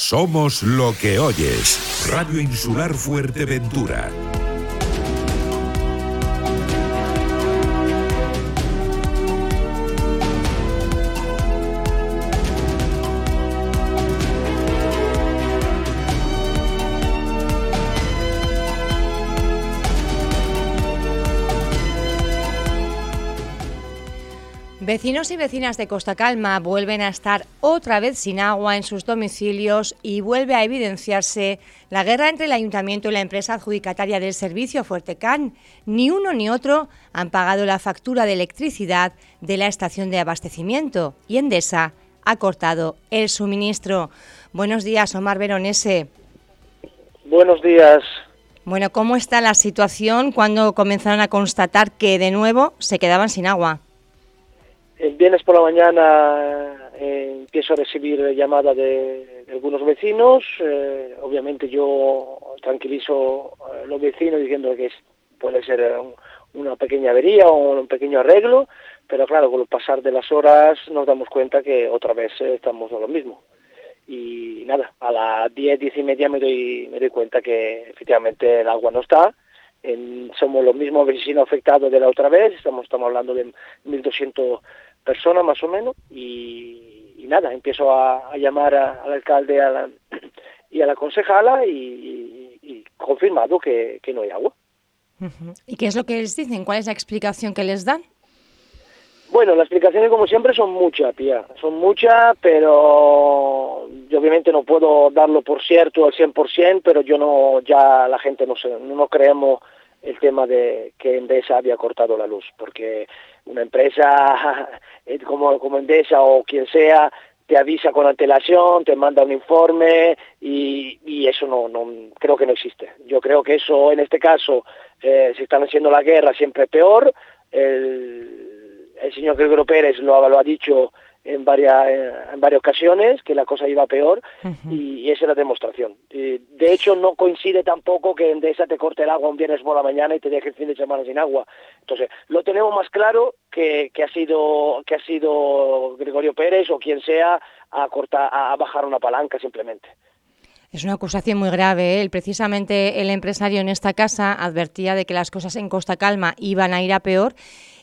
Somos lo que oyes. Radio Insular Fuerteventura. Vecinos y vecinas de Costa Calma vuelven a estar otra vez sin agua en sus domicilios y vuelve a evidenciarse la guerra entre el ayuntamiento y la empresa adjudicataria del servicio Fuertecan. Ni uno ni otro han pagado la factura de electricidad de la estación de abastecimiento y Endesa ha cortado el suministro. Buenos días, Omar Veronese. Buenos días. Bueno, ¿cómo está la situación cuando comenzaron a constatar que de nuevo se quedaban sin agua? El viernes por la mañana eh, empiezo a recibir llamadas de, algunos vecinos. Eh, obviamente yo tranquilizo a los vecinos diciendo que puede ser una pequeña avería o un pequeño arreglo, pero claro, con el pasar de las horas nos damos cuenta que otra vez estamos a lo mismo. Y nada, a las 10, 10 y media me doy, me doy cuenta que efectivamente el agua no está, somos los mismos vecinos afectados de la otra vez, estamos, hablando de 1.200 personas más o menos y, nada, empiezo a, llamar al alcalde a y a la concejala y, confirmado que, no hay agua. ¿Y qué es lo que les dicen? ¿Cuál es la explicación que les dan? Bueno, las explicaciones como siempre son muchas, Pía, son muchas, pero yo obviamente no puedo darlo por cierto al 100%, pero yo no, ya la gente no, sé, no creemos el tema de que Endesa había cortado la luz, porque una empresa eh, como, como Endesa o quien sea te avisa con antelación, te manda un informe y, y eso no, no, creo que no existe. Yo creo que eso en este caso, eh, si están haciendo la guerra siempre peor, el, el señor Gregorio Pérez lo, lo ha dicho en varias, en varias ocasiones que la cosa iba peor y, esa es la demostración. de hecho, no coincide tampoco que Endesa te corte el agua un viernes por la mañana y te deje el fin de semana sin agua. Entonces, lo tenemos más claro que, que, ha, sido, que ha sido Gregorio Pérez o quien sea a, cortar, a bajar una palanca simplemente. Es una acusación muy grave. ¿eh? Precisamente el empresario en esta casa advertía de que las cosas en Costa Calma iban a ir a peor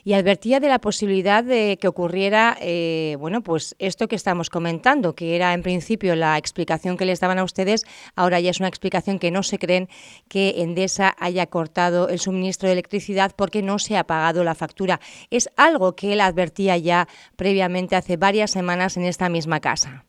y advertía de la posibilidad de que ocurriera, eh, bueno, pues esto que estamos comentando, que era en principio la explicación que les daban a ustedes, ahora ya es una explicación que no se creen que Endesa haya cortado el suministro de electricidad porque no se ha pagado la factura. Es algo que él advertía ya previamente hace varias semanas en esta misma casa.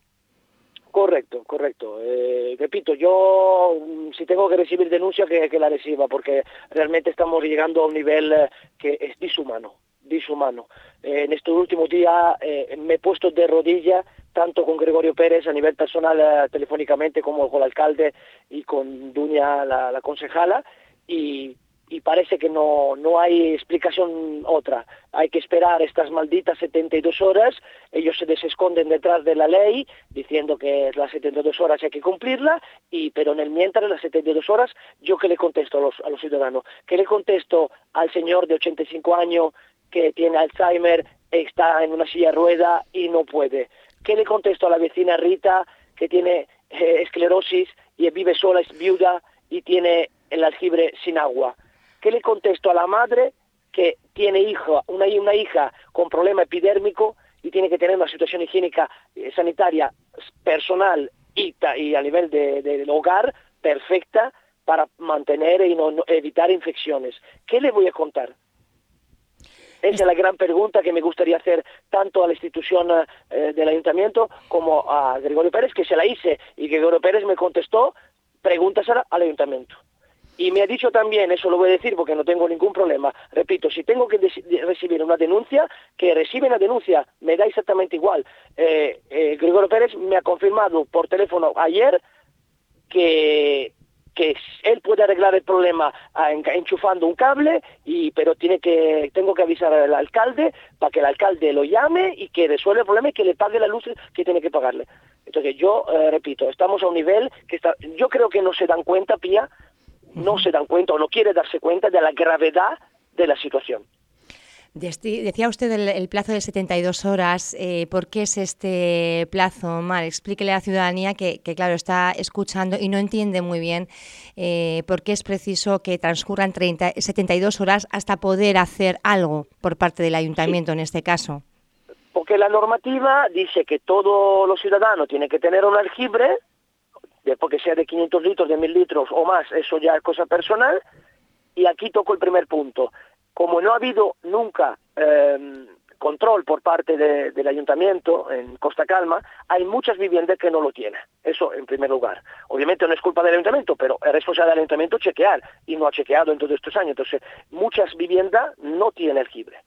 Correcto, correcto. Eh, repito, yo mm, si tengo que recibir denuncia, que, la reciba, porque realmente estamos llegando a un nivel eh, que es dishumano, dishumano. Eh, en estos últimos días me he puesto de rodilla tanto con Gregorio Pérez a nivel personal telefónicamente como con el alcalde y con Duña, la, la concejala, y y parece que no, no hay explicación otra. Hay que esperar estas malditas 72 horas, ellos se desesconden detrás de la ley diciendo que las 72 horas hay que cumplirla, y, pero en el mientras, las 72 horas, ¿yo qué le contesto a los, a los ciudadanos? ¿Qué le contesto al señor de 85 años que tiene Alzheimer, está en una silla rueda y no puede? ¿Qué le contesto a la vecina Rita que tiene eh, esclerosis y vive sola, es viuda y tiene el aljibre sin agua? ¿Qué le contesto a la madre que tiene hijo, una, una hija con problema epidérmico y tiene que tener una situación higiénica eh, sanitaria personal y, a nivel del de, hogar perfecta para mantener y no, evitar infecciones? ¿Qué le voy a contar? Esa es la gran pregunta que me gustaría hacer tanto a la institución eh, del ayuntamiento como a Gregorio Pérez, que se la hice y Gregorio Pérez me contestó, pregúntasela al ayuntamiento. Y me ha dicho también, eso lo voy a decir porque no tengo ningún problema, repito, si tengo que recibir una denuncia, que recibe la denuncia, me da exactamente igual. Eh, eh, Gregorio Pérez me ha confirmado por teléfono ayer que que él puede arreglar el problema ah, enchufando un cable, y, pero tiene que, tengo que avisar al alcalde para que el alcalde lo llame y que resuelva el problema y que le pague la luz que tiene que pagarle. Entonces yo, eh, repito, estamos a un nivel que está, yo creo que no se dan cuenta, Pía, no se dan cuenta o no quiere darse cuenta de la gravedad de la situación. Decía usted el, plazo de 72 horas. Eh, ¿Por qué es este plazo, Mar? Explíquele a la ciudadanía que, claro, está escuchando y no entiende muy bien eh, por qué es preciso que transcurran 30, 72 horas hasta poder hacer algo por parte del ayuntamiento en este caso. Porque la normativa dice que todos los ciudadanos tienen que tener un aljibre, después que sea de 500 litros, de 1000 litros o más, eso ya es cosa personal. Y aquí toco el primer punto como no ha habido nunca em, control por parte del ayuntamiento en Costa Calma, hay muchas viviendas que no lo tienen. Eso en primer lugar. Obviamente no es culpa del ayuntamiento, pero es responsabilidad del ayuntamiento chequear y no ha chequeado en todos estos años. Entonces, muchas viviendas no tienen aljibre.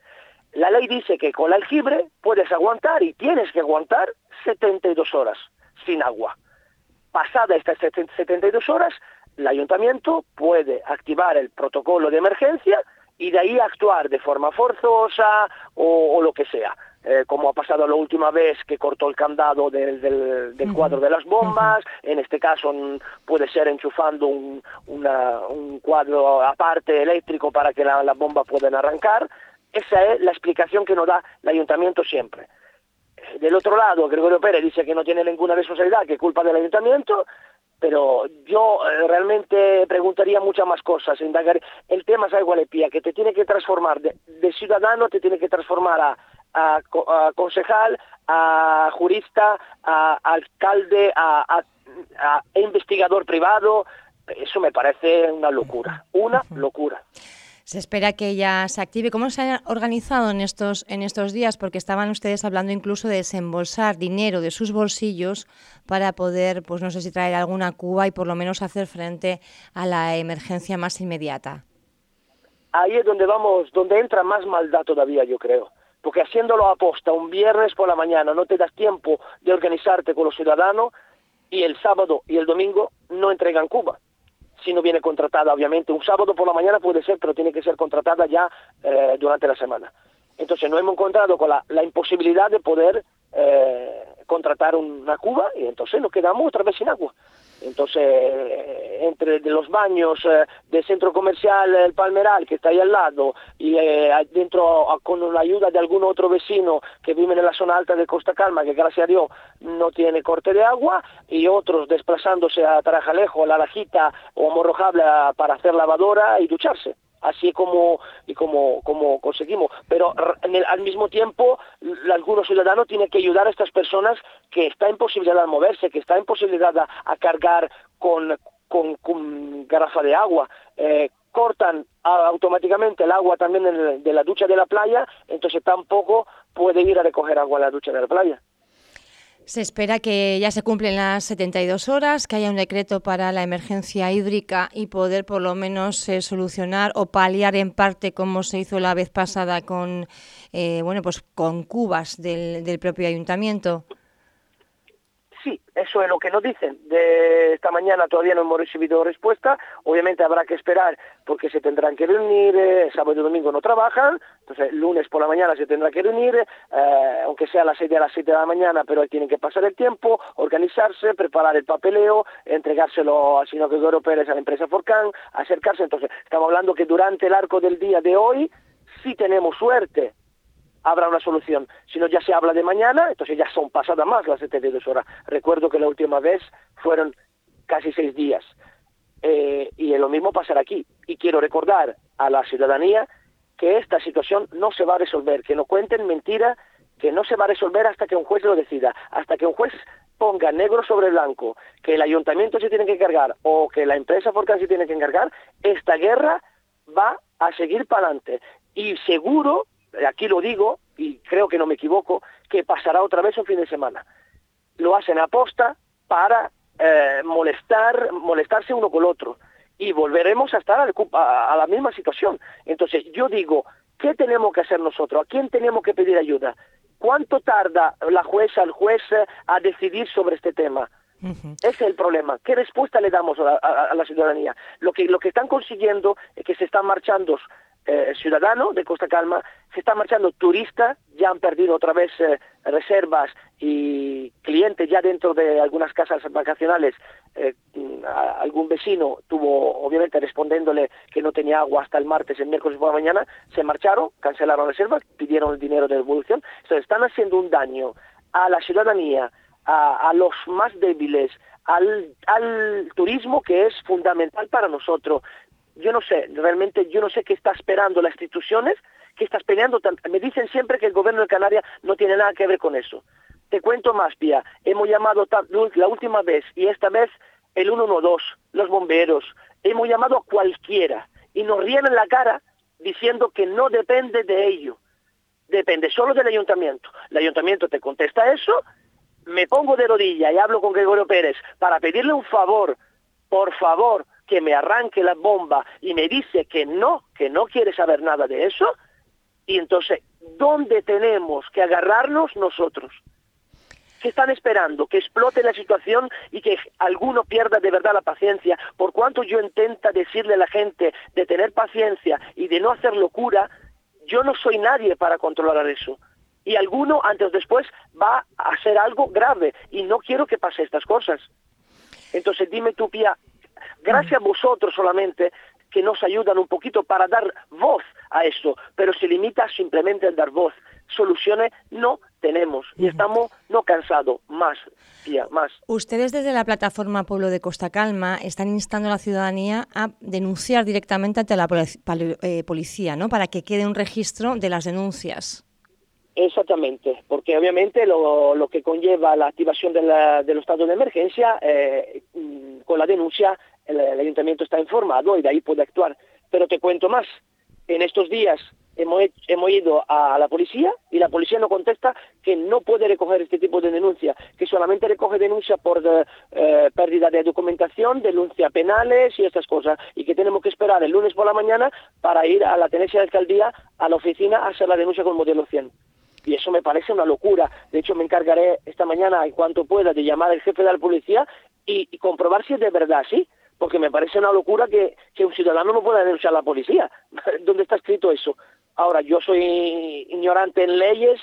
La ley dice que con el aljibre puedes aguantar y tienes que aguantar 72 horas sin agua. Pasada estas 72 horas, el ayuntamiento puede activar el protocolo de emergencia y de ahí actuar de forma forzosa o, lo que sea. Eh, como ha pasado la última vez que cortó el candado del, del, cuadro de las bombas, en este caso puede ser enchufando un, un cuadro aparte eléctrico para que las la bombas puedan arrancar. Esa es la explicación que nos da el ayuntamiento siempre. Del otro lado, Gregorio Pérez dice que no tiene ninguna responsabilidad, que es culpa del ayuntamiento, pero yo eh, realmente preguntaría muchas más cosas, indagar. El tema es igual, Pía, que te tiene que transformar de, ciudadano, te tiene que transformar a, concejal, a jurista, a, alcalde, a, investigador privado. Eso me parece una locura, una locura. Se espera que ella se active. ¿Cómo se ha organizado en estos, en estos días? Porque estaban ustedes hablando incluso de desembolsar dinero de sus bolsillos para poder, pues no sé si traer alguna cuba y por lo menos hacer frente a la emergencia más inmediata. Ahí es donde vamos, donde entra más maldad todavía, yo creo. Porque haciéndolo a posta un viernes por la mañana no te das tiempo de organizarte con los ciudadanos y el sábado y el domingo no entregan Cuba si no viene contratada, obviamente. Un sábado por la mañana puede ser, pero tiene que ser contratada ya eh, durante la semana. Entonces nos hemos encontrado con la, imposibilidad de poder eh, contratar una cuba y entonces nos quedamos otra vez sin agua. Entonces, eh, entre los baños eh, del centro comercial El Palmeral, que está ahí al lado, y eh, dentro con la ayuda de algún otro vecino que vive en la zona alta de Costa Calma, que gracias a Dios no tiene corte de agua, y otros desplazándose a Tarajalejo, a La Lajita o a Morrojable para hacer lavadora y ducharse así como y como, como conseguimos. Pero al mismo tiempo, algunos ciudadanos tienen que ayudar a estas personas que están en posibilidad de moverse, que están en posibilidad a, cargar con, con, garrafa de agua. Eh, cortan automáticamente el agua también de la ducha de la playa, entonces tampoco puede ir a recoger agua a la ducha de la playa. Se espera que ya se cumplen las 72 horas, que haya un decreto para la emergencia hídrica y poder por lo menos eh, solucionar o paliar en parte como se hizo la vez pasada con eh, bueno pues con cubas del propio ayuntamiento. Sí, eso es lo que nos dicen. De esta mañana todavía no hemos recibido respuesta. Obviamente habrá que esperar porque se tendrán que reunir. Eh, sábado y domingo no trabajan. Entonces, lunes por la mañana se tendrá que reunir, eh, aunque sea a las 6 de las 7 de la mañana, pero tienen que pasar el tiempo, organizarse, preparar el papeleo, entregárselo al señor Gregorio Pérez a la empresa Forcan, acercarse. Entonces, estamos hablando que durante el arco del día de hoy, si tenemos suerte, habrá una solución. Si no, ya se habla de mañana, entonces ya son pasadas más las 72 horas. Recuerdo que la última vez fueron casi seis días. Eh, y lo mismo pasará aquí. Y quiero recordar a la ciudadanía que esta situación no se va a resolver, que no cuenten mentira, que no se va a resolver hasta que un juez lo decida, hasta que un juez ponga negro sobre blanco que el ayuntamiento se tiene que encargar o que la empresa Forcan se tiene que encargar, esta guerra va a seguir para adelante. Y seguro aquí lo digo, y creo que no me equivoco, que pasará otra vez un fin de semana. Lo hacen a posta para eh, molestar, molestarse uno con el otro. Y volveremos a estar a, la misma situación. Entonces, yo digo, ¿qué tenemos que hacer nosotros? ¿A quién tenemos que pedir ayuda? ¿Cuánto tarda la jueza, el juez a decidir sobre este tema? Ese es el problema. ¿Qué respuesta le damos a la, ciudadanía? Lo que, lo que están consiguiendo es que se están marchando eh, de Costa Calma, se están marchando turistas, ya han perdido otra vez eh, reservas y clientes ya dentro de algunas casas vacacionales. Eh, algún vecino tuvo, obviamente, respondiéndole que no tenía agua hasta el martes, el miércoles por la mañana, se marcharon, cancelaron reservas, pidieron el dinero de devolución. Entonces, están haciendo un daño a la ciudadanía, a, a los más débiles, al, al turismo que es fundamental para nosotros yo no sé, realmente yo no sé qué está esperando las instituciones, qué está esperando. Me dicen siempre que el gobierno de Canarias no tiene nada que ver con eso. Te cuento más, Pia. Hemos llamado la última vez y esta vez el 112, los bomberos. Hemos llamado a cualquiera y nos ríen en la cara diciendo que no depende de ello. Depende solo del ayuntamiento. El ayuntamiento te contesta eso, me pongo de rodilla y hablo con Gregorio Pérez para pedirle un favor, por favor, que me arranque la bomba y me dice que no, que no quiere saber nada de eso, y entonces, ¿dónde tenemos que agarrarnos nosotros? ¿Qué están esperando? Que explote la situación y que alguno pierda de verdad la paciencia. Por cuanto yo intenta decirle a la gente de tener paciencia y de no hacer locura, yo no soy nadie para controlar eso. Y alguno antes o después va a hacer algo grave y no quiero que pase estas cosas. Entonces dime tú, Pía, Gracias a vosotros solamente que nos ayudan un poquito para dar voz a esto, pero se limita simplemente a dar voz. Soluciones no tenemos y estamos no cansados, más, tía, más. Ustedes desde la plataforma Pueblo de Costa Calma están instando a la ciudadanía a denunciar directamente ante la eh, policía, ¿no? Para que quede un registro de las denuncias. Exactamente, porque obviamente lo, que conlleva la activación del estado de emergencia, eh, mm, con la denuncia el, ayuntamiento está informado y de ahí puede actuar. Pero te cuento más, en estos días hemos, hemos ido a la policía y la policía nos contesta que no puede recoger este tipo de denuncia, que solamente recoge denuncia por eh, pérdida de documentación, denuncia penales y estas cosas, y que tenemos que esperar el lunes por la mañana para ir a la tenencia de alcaldía, a la oficina, a hacer la denuncia con modelo 100 y eso me parece una locura. De hecho, me encargaré esta mañana, en cuanto pueda, de llamar al jefe de la policía y, comprobar si es de verdad así, porque me parece una locura que, un ciudadano no pueda denunciar a la policía. ¿Dónde está escrito eso? Ahora, yo soy ignorante en leyes,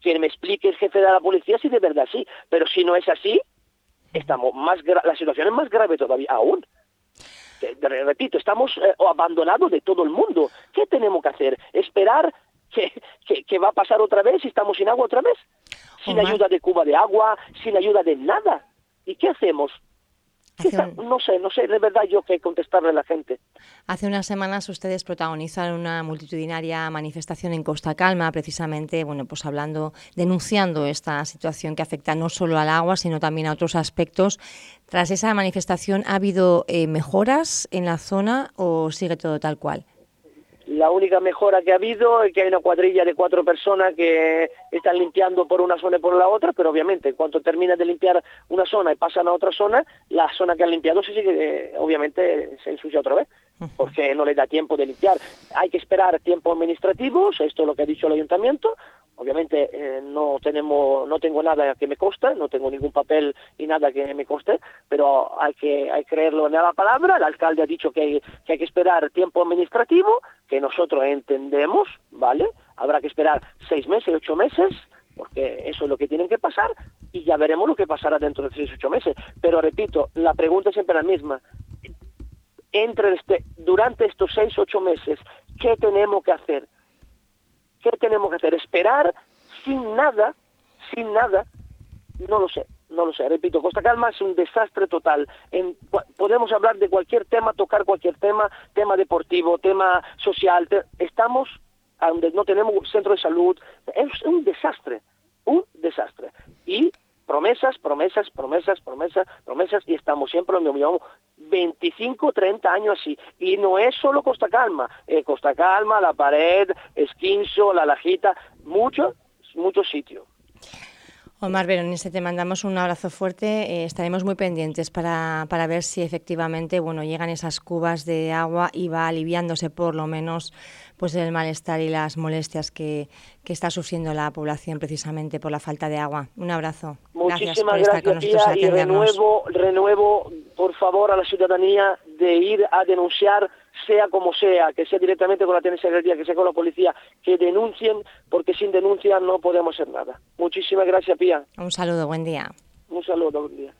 que me explique el jefe de la policía si de verdad sí, pero si no es así, estamos más la situación es más grave todavía aún. Repito, estamos eh, abandonados de todo el mundo. ¿Qué tenemos que hacer? ¿Esperar que, va a pasar otra vez y estamos sin agua otra vez, sin ayuda de Cuba de agua, sin ayuda de nada. ¿Y qué hacemos? No sé, no sé de verdad yo qué contestarle a la gente. Hace unas semanas ustedes protagonizaron una multitudinaria manifestación en Costa Calma, precisamente, bueno, pues hablando, denunciando esta situación que afecta no solo al agua, sino también a otros aspectos. Tras esa manifestación, ¿ha habido eh, mejoras en la zona o sigue todo tal cual? La única mejora que ha habido es que hay una cuadrilla de cuatro personas que están limpiando por una zona y por la otra, pero obviamente en cuanto terminan de limpiar una zona y pasan a otra zona, la zona que han limpiado se sigue, obviamente se ensucia otra vez, porque no les da tiempo de limpiar. Hay que esperar tiempos administrativos, esto es lo que ha dicho el ayuntamiento, Obviamente eh, no tenemos, no tengo nada que me coste, no tengo ningún papel y nada que me coste, pero hay que, hay que creerlo en la palabra. El alcalde ha dicho que hay, que esperar tiempo administrativo, que nosotros entendemos, ¿vale? Habrá que esperar seis meses, ocho meses, porque eso es lo que tienen que pasar y ya veremos lo que pasará dentro de seis, ocho meses. Pero repito, la pregunta es siempre la misma. Entre este, durante estos seis, ocho meses, ¿qué tenemos que hacer? ¿Qué tenemos que hacer? ¿Esperar sin nada? ¿Sin nada? No lo sé, no lo sé. Repito, Costa Calma es un desastre total. podemos hablar de cualquier tema, tocar cualquier tema, tema deportivo, tema social. estamos donde no tenemos centro de salud. Es un desastre, un desastre. Y promesas, promesas, promesas, promesas, promesas, y estamos siempre donde llevamos 25, 30 años así. Y no es solo Costa Calma, eh, Costa Calma, La Pared, Esquinzo, La Lajita, muchos, muchos sitios. Omar Veronese, te mandamos un abrazo fuerte. Eh, estaremos muy pendientes para, para, ver si efectivamente bueno, llegan esas cubas de agua y va aliviándose por lo menos pues el malestar y las molestias que, que está sufriendo la población precisamente por la falta de agua. Un abrazo. Muchísimas gracias por estar con nosotros y renuevo, renuevo, por favor, a la ciudadanía de ir a denunciar sea como sea, que sea directamente con la Secretaría, que sea con la policía, que denuncien, porque sin denuncia no podemos hacer nada. Muchísimas gracias, Pía. Un saludo, buen día. Un saludo, buen día.